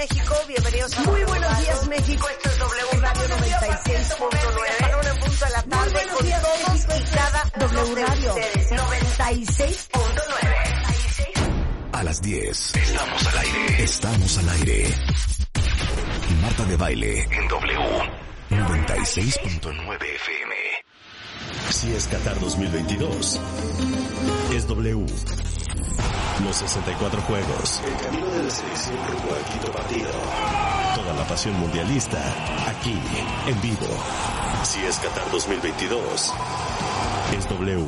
México, bienvenidos a Muy buenos días México, esto es W Radio 96.9. Ahora en punto de la tarde buenos con días, todos México, y cada W Radio ustedes. 96.9. A las 10. Estamos al aire. Estamos al aire. Marta de baile en W. 96.9 FM. Si es Qatar 2022, es W. Los 64 juegos. El camino de la selección rumbo al quinto partido. Toda la pasión mundialista, aquí, en vivo. Si es Qatar 2022, es W.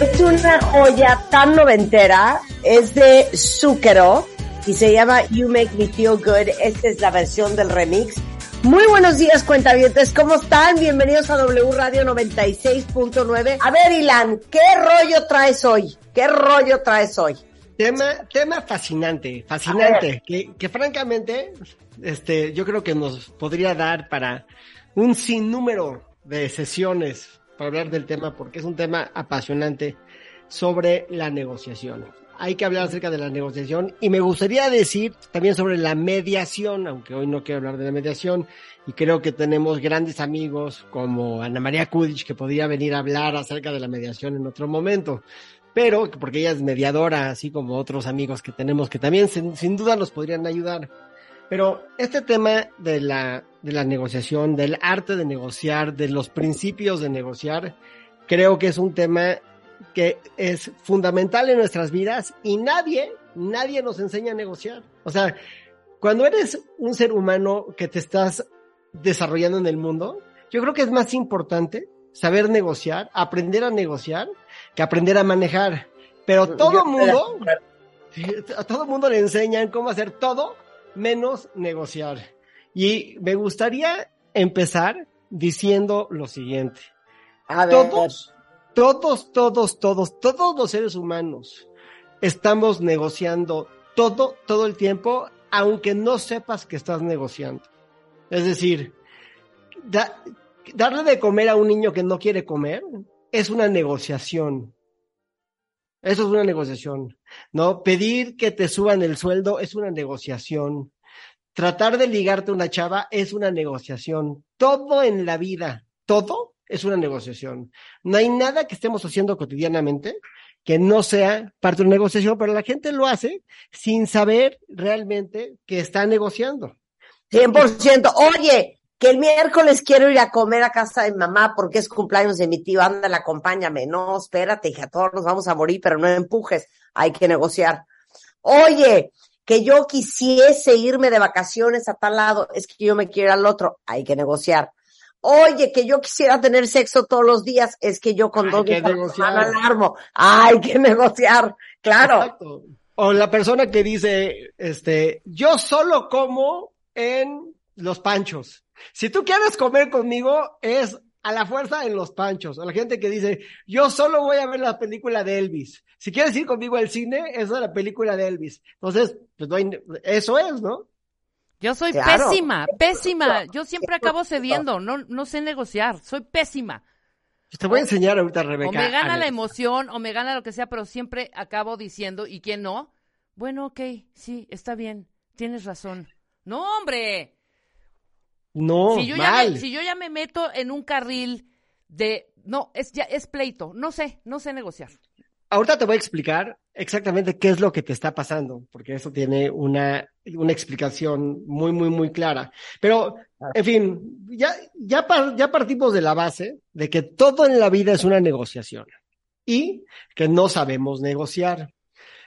Es una joya tan noventera, es de Zucchero y se llama You Make Me Feel Good. Esta es la versión del remix. Muy buenos días, cuentavientes, ¿cómo están? Bienvenidos a W Radio 96.9. A ver, Ilan, ¿qué rollo traes hoy? ¿Qué rollo traes hoy? Tema, tema fascinante, fascinante, que, que francamente, este, yo creo que nos podría dar para un sinnúmero de sesiones para hablar del tema, porque es un tema apasionante sobre la negociación. Hay que hablar acerca de la negociación y me gustaría decir también sobre la mediación, aunque hoy no quiero hablar de la mediación y creo que tenemos grandes amigos como Ana María Kudich que podría venir a hablar acerca de la mediación en otro momento pero porque ella es mediadora, así como otros amigos que tenemos que también sin, sin, duda nos podrían ayudar. Pero este tema de la, de la negociación, del arte de negociar, de los principios de negociar, creo que es un tema que es fundamental en nuestras vidas y nadie, nadie nos enseña a negociar. O sea, cuando eres un ser humano que te estás desarrollando en el mundo, yo creo que es más importante saber negociar, aprender a negociar, que aprender a manejar. Pero todo mundo, a todo mundo le enseñan cómo hacer todo menos negociar. Y me gustaría empezar diciendo lo siguiente. A ver. Todos, todos, todos, todos, todos los seres humanos estamos negociando todo, todo el tiempo, aunque no sepas que estás negociando. Es decir, da, darle de comer a un niño que no quiere comer es una negociación. Eso es una negociación, ¿no? Pedir que te suban el sueldo es una negociación. Tratar de ligarte a una chava es una negociación. Todo en la vida, todo es una negociación. No hay nada que estemos haciendo cotidianamente que no sea parte de una negociación, pero la gente lo hace sin saber realmente que está negociando. 100%. Oye, que el miércoles quiero ir a comer a casa de mamá porque es cumpleaños de mi tío, ándale, acompáñame. No, espérate, hija, todos nos vamos a morir, pero no empujes, hay que negociar. Oye, que yo quisiese irme de vacaciones a tal lado, es que yo me quiero ir al otro, hay que negociar. Oye, que yo quisiera tener sexo todos los días, es que yo con Hay dos que negociar. alarmo. Hay que negociar, claro. Exacto. O la persona que dice, este, yo solo como en los panchos. Si tú quieres comer conmigo, es a la fuerza en los panchos. O la gente que dice, yo solo voy a ver la película de Elvis. Si quieres ir conmigo al cine, esa es la película de Elvis. Entonces, pues no hay- eso es, ¿no? Yo soy Claro. pésima, pésima. Yo siempre acabo cediendo, no, no sé negociar, soy pésima. Te voy a enseñar ahorita, Rebeca. O me gana la emoción, o me gana lo que sea, pero siempre acabo diciendo, ¿y quién no? Bueno, ok, sí, está bien, tienes razón. No, hombre, No, si, yo ya me, si yo ya me meto en un carril de, no, es ya es pleito, no sé, no sé negociar. Ahorita te voy a explicar exactamente qué es lo que te está pasando, porque eso tiene una, una explicación muy, muy, muy clara. Pero, en fin, ya, ya, par- ya partimos de la base de que todo en la vida es una negociación y que no sabemos negociar.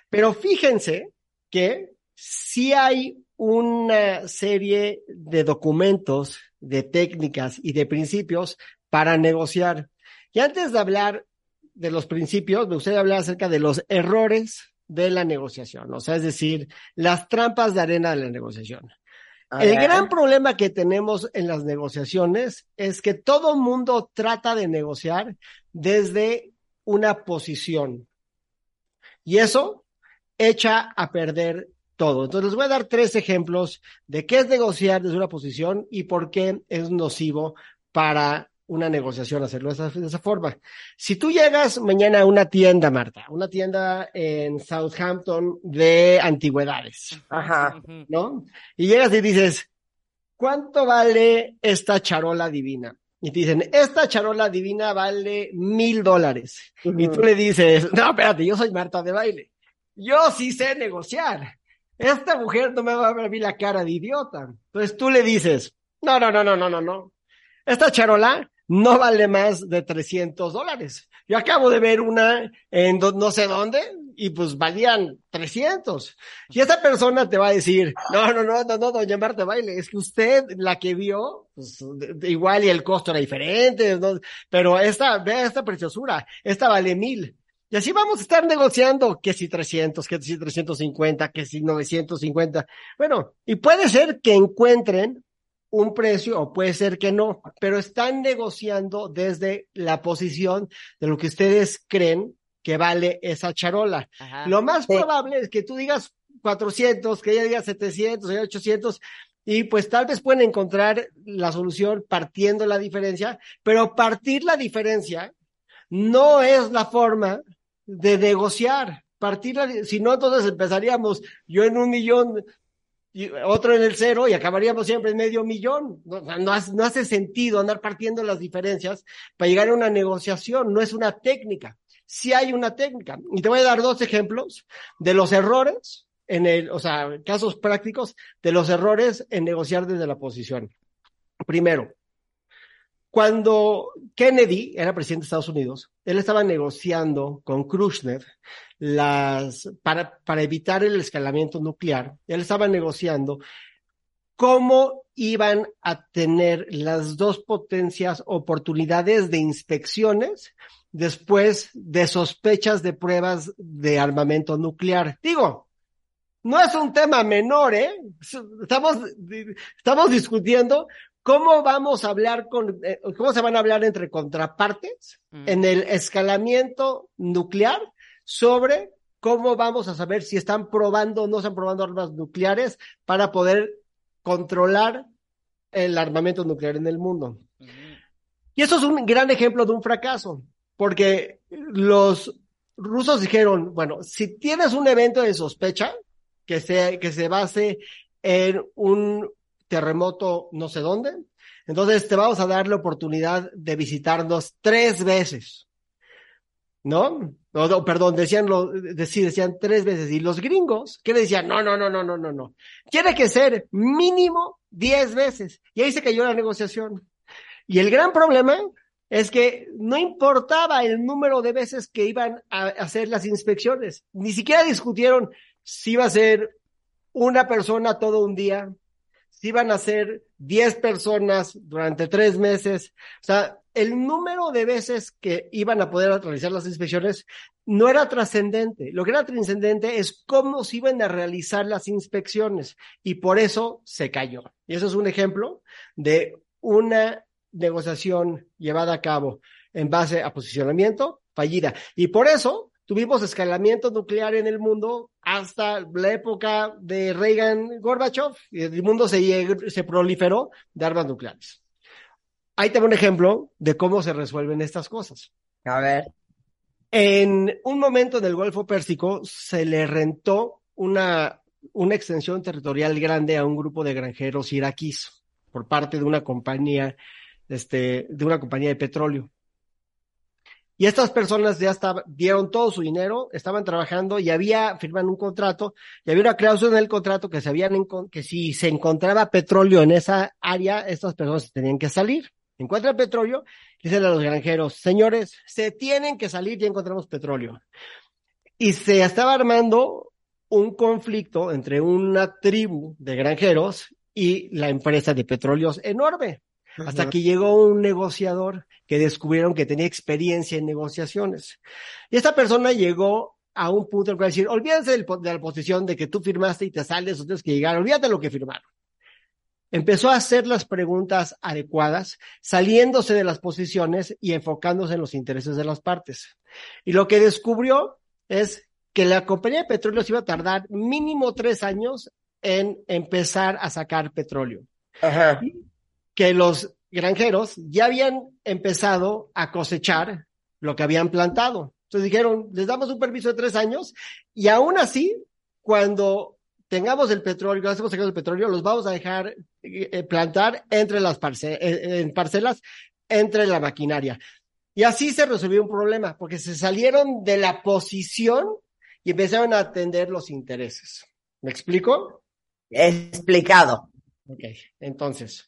Pero fíjense que sí hay una serie de documentos, de técnicas y de principios para negociar. Y antes de hablar de los principios, me gustaría hablar acerca de los errores de la negociación, o sea, es decir, las trampas de arena de la negociación. El gran problema que tenemos en las negociaciones es que todo mundo trata de negociar desde una posición. Y eso echa a perder todo. Entonces les voy a dar tres ejemplos de qué es negociar desde una posición y por qué es nocivo para una negociación hacerlo de esa, de esa forma. Si tú llegas mañana a una tienda, Marta, una tienda en Southampton de antigüedades, Ajá. ¿no? Y llegas y dices, ¿cuánto vale esta charola divina? Y te dicen, esta charola divina vale mil dólares. Y tú le dices, no, espérate, yo soy Marta de baile. Yo sí sé negociar. Esta mujer no me va a ver a mí la cara de idiota. Entonces tú le dices, no, no, no, no, no, no, no. Esta charola no vale más de 300 dólares. Yo acabo de ver una en no sé dónde y pues valían 300. Y esa persona te va a decir, no, no, no, no, no, doña Marta Baile, es que usted la que vio, pues igual y el costo era diferente, pero esta, vea esta preciosura, esta vale mil. Y así vamos a estar negociando que si 300, que si 350, que si 950. Bueno, y puede ser que encuentren un precio o puede ser que no, pero están negociando desde la posición de lo que ustedes creen que vale esa charola. Ajá. Lo más Sí. probable es que tú digas 400, que ella diga 700, ella 800, y pues tal vez pueden encontrar la solución partiendo la diferencia, pero partir la diferencia no es la forma de negociar. Partir la, si no, entonces empezaríamos yo en un millón, y otro en el cero y acabaríamos siempre en medio millón. O no no hace sentido andar partiendo las diferencias para llegar a una negociación, no es una técnica. Sí hay una técnica. Y te voy a dar dos ejemplos de los errores en el, o sea, casos prácticos de los errores en negociar desde la posición. Primero, cuando Kennedy era presidente de Estados Unidos, él estaba negociando con Khrushchev las, para, para evitar el escalamiento nuclear, él estaba negociando cómo iban a tener las dos potencias oportunidades de inspecciones después de sospechas de pruebas de armamento nuclear. Digo, no es un tema menor, ¿eh? Estamos, estamos discutiendo cómo vamos a hablar con, eh, cómo se van a hablar entre contrapartes Mm. en el escalamiento nuclear sobre cómo vamos a saber si están probando o no están probando armas nucleares para poder controlar el armamento nuclear en el mundo. Ujú. Y eso es un gran ejemplo de un fracaso, porque los rusos dijeron, bueno, si tienes un evento de sospecha que se, que se base en un terremoto no sé dónde, entonces te vamos a dar la oportunidad de visitarnos tres veces. ¿No? No, perdón, decían lo, de- sí, decían tres veces. Y los gringos, ¿qué le decían? No, no, no, no, no, no, no. Tiene que ser mínimo diez veces. Y ahí se cayó la negociación. Y el gran problema es que no importaba el número de veces que iban a hacer las inspecciones. Ni siquiera discutieron si iba a ser una persona todo un día, si iban a ser 10 personas durante tres meses. O sea, el número de veces que iban a poder realizar las inspecciones no era trascendente. Lo que era trascendente es cómo se iban a realizar las inspecciones y por eso se cayó. Y eso es un ejemplo de una negociación llevada a cabo en base a posicionamiento fallida. Y por eso tuvimos escalamiento nuclear en el mundo hasta la época de Reagan Gorbachev y el mundo se, proliferó de armas nucleares. Ahí tengo un ejemplo de cómo se resuelven estas cosas. A ver. En un momento en el Golfo Pérsico se le rentó una, una extensión territorial grande a un grupo de granjeros iraquíes por parte de una compañía, este, de una compañía de petróleo. Y estas personas ya dieron todo su dinero, estaban trabajando y había, firman un contrato, y había una cláusula en el contrato que se habían, que si se encontraba petróleo en esa área, estas personas tenían que salir. Encuentran petróleo, dicen a los granjeros, señores, se tienen que salir, ya encontramos petróleo. Y se estaba armando un conflicto entre una tribu de granjeros y la empresa de petróleos enorme. Hasta que llegó un negociador que descubrieron que tenía experiencia en negociaciones. Y esta persona llegó a un punto en el cual decir, olvídense de la posición de que tú firmaste y te sales o tienes que llegar, olvídate de lo que firmaron. Empezó a hacer las preguntas adecuadas, saliéndose de las posiciones y enfocándose en los intereses de las partes. Y lo que descubrió es que la compañía de petróleo se iba a tardar mínimo tres años en empezar a sacar petróleo. Ajá. Que los granjeros ya habían empezado a cosechar lo que habían plantado. Entonces dijeron, les damos un permiso de tres años y aún así, cuando tengamos el petróleo, hacemos el petróleo, los vamos a dejar eh, eh, plantar entre las parce eh, en parcelas, entre la maquinaria. Y así se resolvió un problema, porque se salieron de la posición y empezaron a atender los intereses. ¿Me explico? Explicado. Ok, entonces,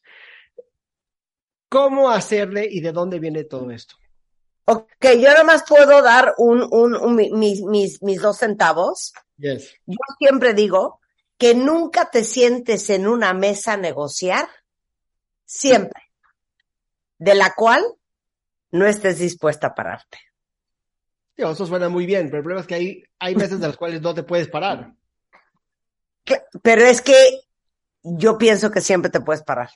¿cómo hacerle y de dónde viene todo esto? Ok, yo nada más puedo dar un, un, un- mi- mis, mis, mis dos centavos. Yes. Yo siempre digo que nunca te sientes en una mesa a negociar, siempre, de la cual no estés dispuesta a pararte. Eso suena muy bien, pero el problema es que hay, hay de las cuales no te puedes parar. Pero es que yo pienso que siempre te puedes parar.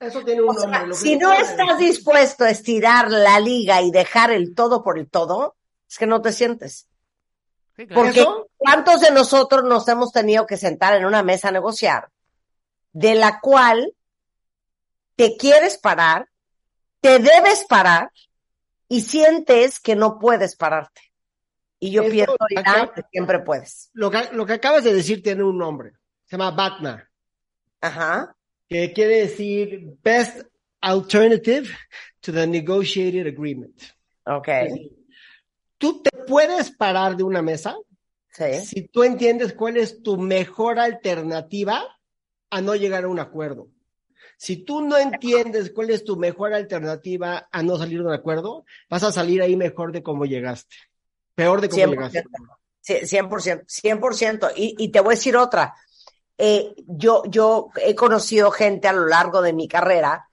Eso tiene un O sea, nombre. lo que si no estás dispuesto a estirar la liga y dejar el todo por el todo, es que no te sientes. Sí, claro. Porque ¿Eso? ¿cuántos de nosotros nos hemos tenido que sentar en una mesa a negociar de la cual te quieres parar, te debes parar y sientes que no puedes pararte? Y yo Eso, pienso, Irán, acá- que siempre puedes. Lo que, lo que acabas de decir tiene un nombre. Se llama BATNA, Ajá. Que quiere decir Best Alternative to the Negotiated Agreement. Ok. Tú te puedes parar de una mesa Sí. si tú entiendes cuál es tu mejor alternativa a no llegar a un acuerdo. Si tú no entiendes cuál es tu mejor alternativa a no salir de un acuerdo, vas a salir ahí mejor de cómo llegaste. Peor de cómo 100%. llegaste. Sí, 100%, 100%. Y, y te voy a decir otra. Eh, yo, yo he conocido gente a lo largo de mi carrera,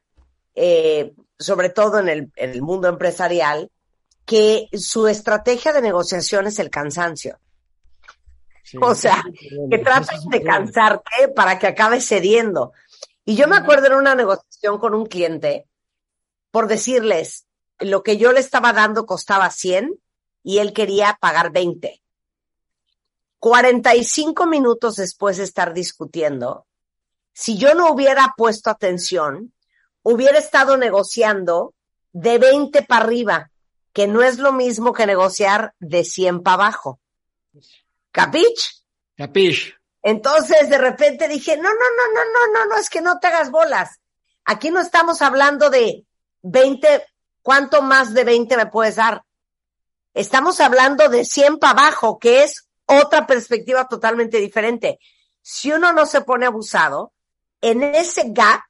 eh, sobre todo en el, en el mundo empresarial, que su estrategia de negociación es el cansancio. Sí. O sea, que tratas de cansarte para que acabes cediendo. Y yo me acuerdo en una negociación con un cliente por decirles, lo que yo le estaba dando costaba 100 y él quería pagar 20. 45 minutos después de estar discutiendo, si yo no hubiera puesto atención, hubiera estado negociando de 20 para arriba, que no es lo mismo que negociar de 100 para abajo. ¿Capich? Capish. Entonces de repente dije, no, no, no, no, no, no, no, es que no te hagas bolas. Aquí no estamos hablando de 20, ¿cuánto más de 20 me puedes dar? Estamos hablando de 100 para abajo, que es otra perspectiva totalmente diferente. Si uno no se pone abusado, en ese gap,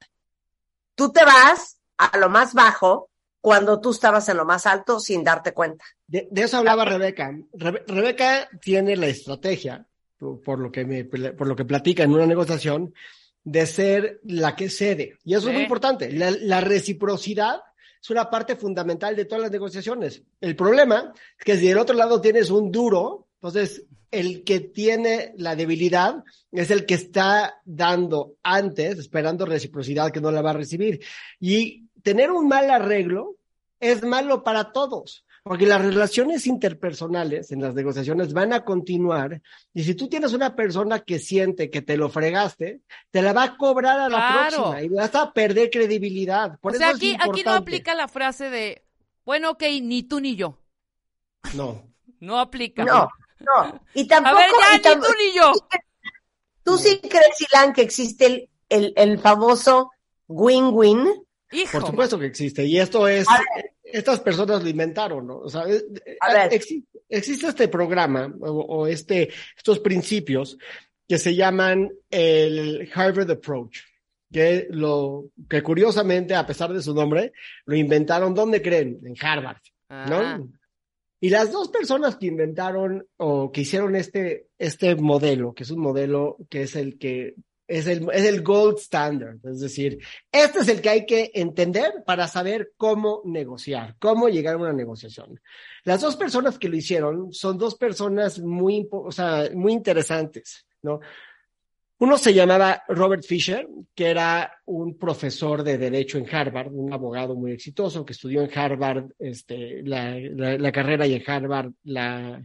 tú te vas a lo más bajo cuando tú estabas en lo más alto sin darte cuenta. De, de eso hablaba Rebeca. Rebe- Rebeca tiene la estrategia, por, lo que me, por lo que platica en una negociación, de ser la que cede. Y eso Sí. es muy importante. La, la reciprocidad es una parte fundamental de todas las negociaciones. El problema es que si del otro lado tienes un duro, entonces el que tiene la debilidad es el que está dando antes, esperando reciprocidad que no la va a recibir. Y tener un mal arreglo es malo para todos. Porque las relaciones interpersonales en las negociaciones van a continuar y si tú tienes una persona que siente que te lo fregaste, te la va a cobrar a la Claro. próxima y vas a perder credibilidad. Por o sea, eso aquí, es aquí no aplica la frase de, bueno, ok, ni tú ni yo. No. No aplica. No, no. Y A tampoco, ver, ya, y tam- ni tú ni yo. ¿Tú sí crees, Ilan, que existe el, el, el famoso win-win? Por supuesto que existe. Y esto es, estas personas lo inventaron, ¿no? O sea, eh, A ver. exi- existe este programa o, o este, estos principios que se llaman el Harvard Approach, que lo, que curiosamente, a pesar de su nombre, lo inventaron, ¿dónde creen? En Harvard, ¿no? Y las dos personas que inventaron o que hicieron este, este modelo, que es un modelo que es el que es el, es el gold standard, es decir, este es el que hay que entender para saber cómo negociar, cómo llegar a una negociación. Las dos personas que lo hicieron son dos personas muy, o sea, muy interesantes, ¿no? Uno se llamaba Robert Fisher, que era un profesor de derecho en Harvard, un abogado muy exitoso que estudió en Harvard este, la, carrera y en Harvard la,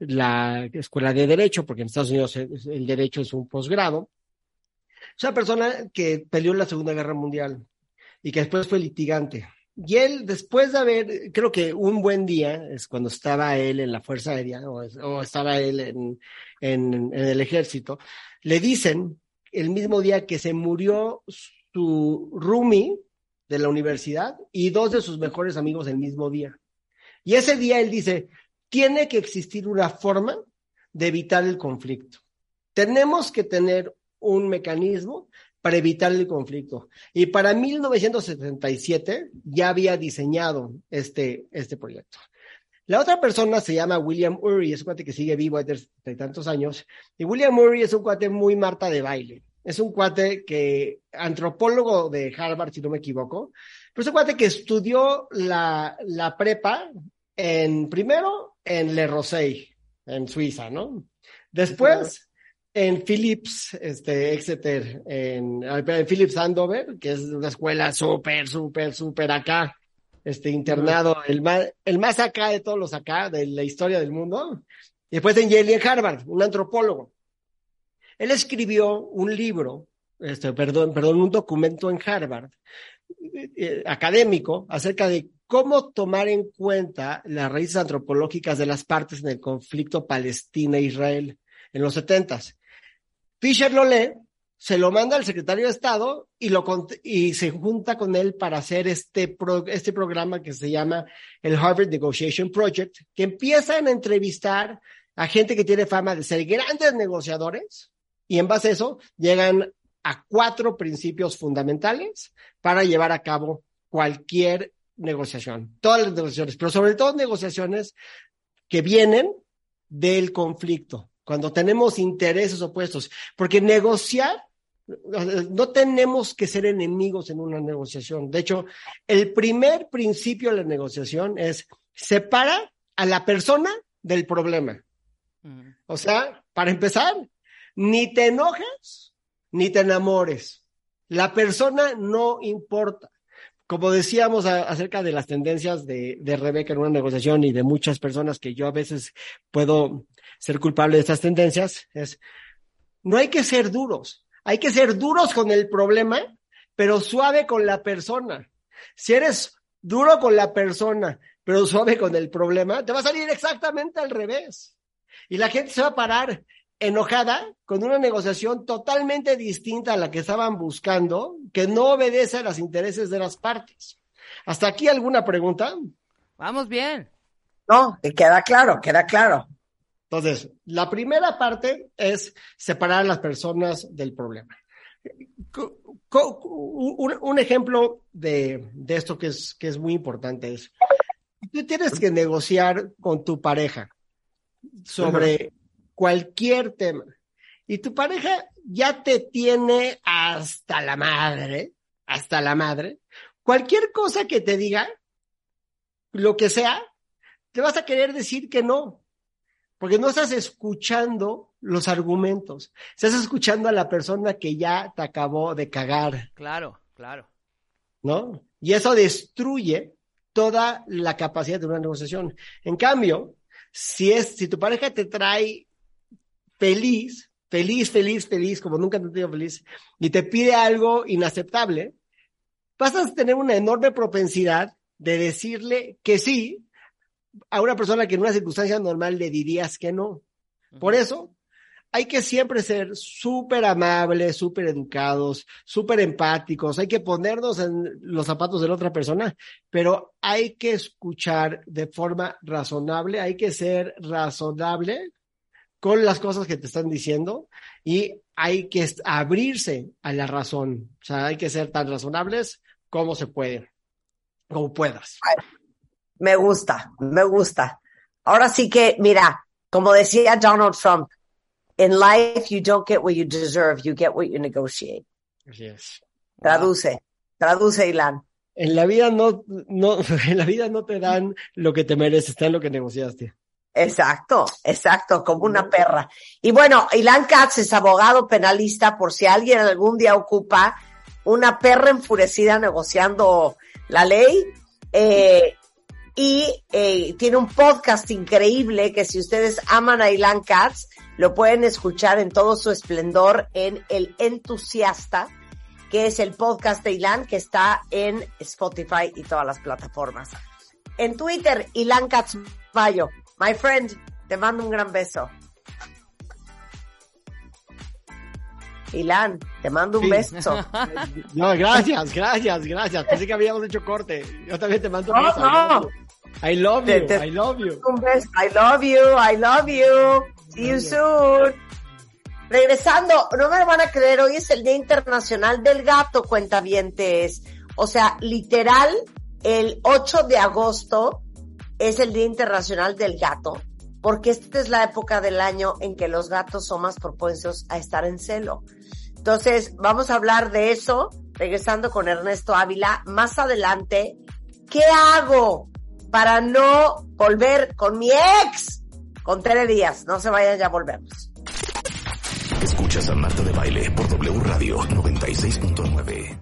la escuela de derecho, porque en Estados Unidos el el derecho es un posgrado. Es una persona que peleó en la Segunda Guerra Mundial y que después fue litigante. Y él, después de haber, creo que un buen día, es cuando estaba él en la Fuerza Aérea o, es- o estaba él en el ejército, le dicen el mismo día que se murió su roomie de la universidad y dos de sus mejores amigos el mismo día. Y ese día él dice, tiene que existir una forma de evitar el conflicto. Tenemos que tener un mecanismo para evitar el conflicto. Y para 1977 ya había diseñado este, este proyecto. La otra persona se llama William Ury, es un cuate que sigue vivo desde de tantos años. Y William Ury es un cuate muy Marta de baile. Es un cuate que, antropólogo de Harvard, si no me equivoco, pero es un cuate que estudió la, la prepa en, primero en Le Rosey, en Suiza, ¿no? Después en Philips, este, Exeter, en, en Philips Andover, que es una escuela súper, súper, súper acá, este, internado, el más, el más acá de todos los acá, de la historia del mundo. Y después en Yale y en Harvard, un antropólogo. Él escribió un libro, este, perdón, perdón, un documento en Harvard, eh, académico, acerca de cómo tomar en cuenta las raíces antropológicas de las partes en el conflicto Palestina-Israel en los setentas. Fisher lo lee, se lo manda al secretario de Estado y, lo, y se junta con él para hacer este, pro- este programa que se llama el Harvard Negotiation Project, que empiezan a entrevistar a gente que tiene fama de ser grandes negociadores y en base a eso llegan a cuatro principios fundamentales para llevar a cabo cualquier negociación, todas las negociaciones, pero sobre todo negociaciones que vienen del conflicto, cuando tenemos intereses opuestos, porque negociar, no tenemos que ser enemigos en una negociación. De hecho, el primer principio de la negociación es separa a la persona del problema. Mm. O sea, para empezar, ni te enojes ni te enamores. La persona no importa. Como decíamos a- acerca de las tendencias de, de Rebeca en una negociación y de muchas personas que yo a veces puedo ser culpable de estas tendencias, es, no hay que ser duros. Hay que ser duros con el problema, pero suave con la persona. Si eres duro con la persona, pero suave con el problema, te va a salir exactamente al revés. Y la gente se va a parar enojada con una negociación totalmente distinta a la que estaban buscando, que no obedece a los intereses de las partes. ¿Hasta aquí alguna pregunta? Vamos bien. No, queda claro, queda claro. Entonces, la primera parte es separar a las personas del problema. Un, un ejemplo de, de esto que es, que es muy importante es, tú tienes que negociar con tu pareja sobre cualquier tema. Y tu pareja ya te tiene hasta la madre, hasta la madre, cualquier cosa que te diga, lo que sea, te vas a querer decir que no, porque no estás escuchando los argumentos, estás escuchando a la persona que ya te acabó de cagar, Claro, claro. ¿no? Y eso destruye toda la capacidad de una negociación. En cambio, si es, si tu pareja te trae feliz, feliz, feliz, feliz, como nunca te he tenido feliz, y te pide algo inaceptable, vas a tener una enorme propensidad de decirle que sí a una persona que en una circunstancia normal le dirías que no. Por eso, hay que siempre ser súper amables, súper educados, súper empáticos, hay que ponernos en los zapatos de la otra persona, pero hay que escuchar de forma razonable, hay que ser razonable con las cosas que te están diciendo y hay que abrirse a la razón, o sea, hay que ser tan razonables como se puede, como puedas. Me gusta, me gusta. Ahora sí que, mira, como decía Donald Trump, in life you don't get what you deserve, you get what you negotiate. Así es. Traduce, traduce, Ilan. En la vida no, no, en la vida no te dan lo que te mereces, te dan lo que negociaste. Exacto, exacto, como una perra. Y bueno, Ilan Katz es abogado penalista por si alguien algún día ocupa una perra enfurecida negociando la ley. Eh, y eh, tiene un podcast increíble que si ustedes aman a Ilan Katz, lo pueden escuchar en todo su esplendor en El Entusiasta, que es el podcast de Ilan que está en Spotify y todas las plataformas. En Twitter, Ilan Katz Mayo. My friend, te mando un gran beso. Ilan, te mando un Sí. beso. No, gracias, gracias, gracias. Pensé que habíamos hecho corte. Yo también te mando un No, beso. no. I love Te- you, te- I love you. Un beso. I love you, I love you. See you soon. Regresando, no me lo van a creer, hoy es el Día Internacional del Gato, cuentavientes. O sea, literal, el 8 de agosto es el Día Internacional del Gato, porque esta es la época del año en que los gatos son más propensos a estar en celo. Entonces, vamos a hablar de eso, regresando con Ernesto Ávila. Más adelante, ¿qué hago para no volver con mi ex? Con Tere Díaz, no se vayan, ya volvemos. Escuchas a Marta de Baile por W Radio 96.9.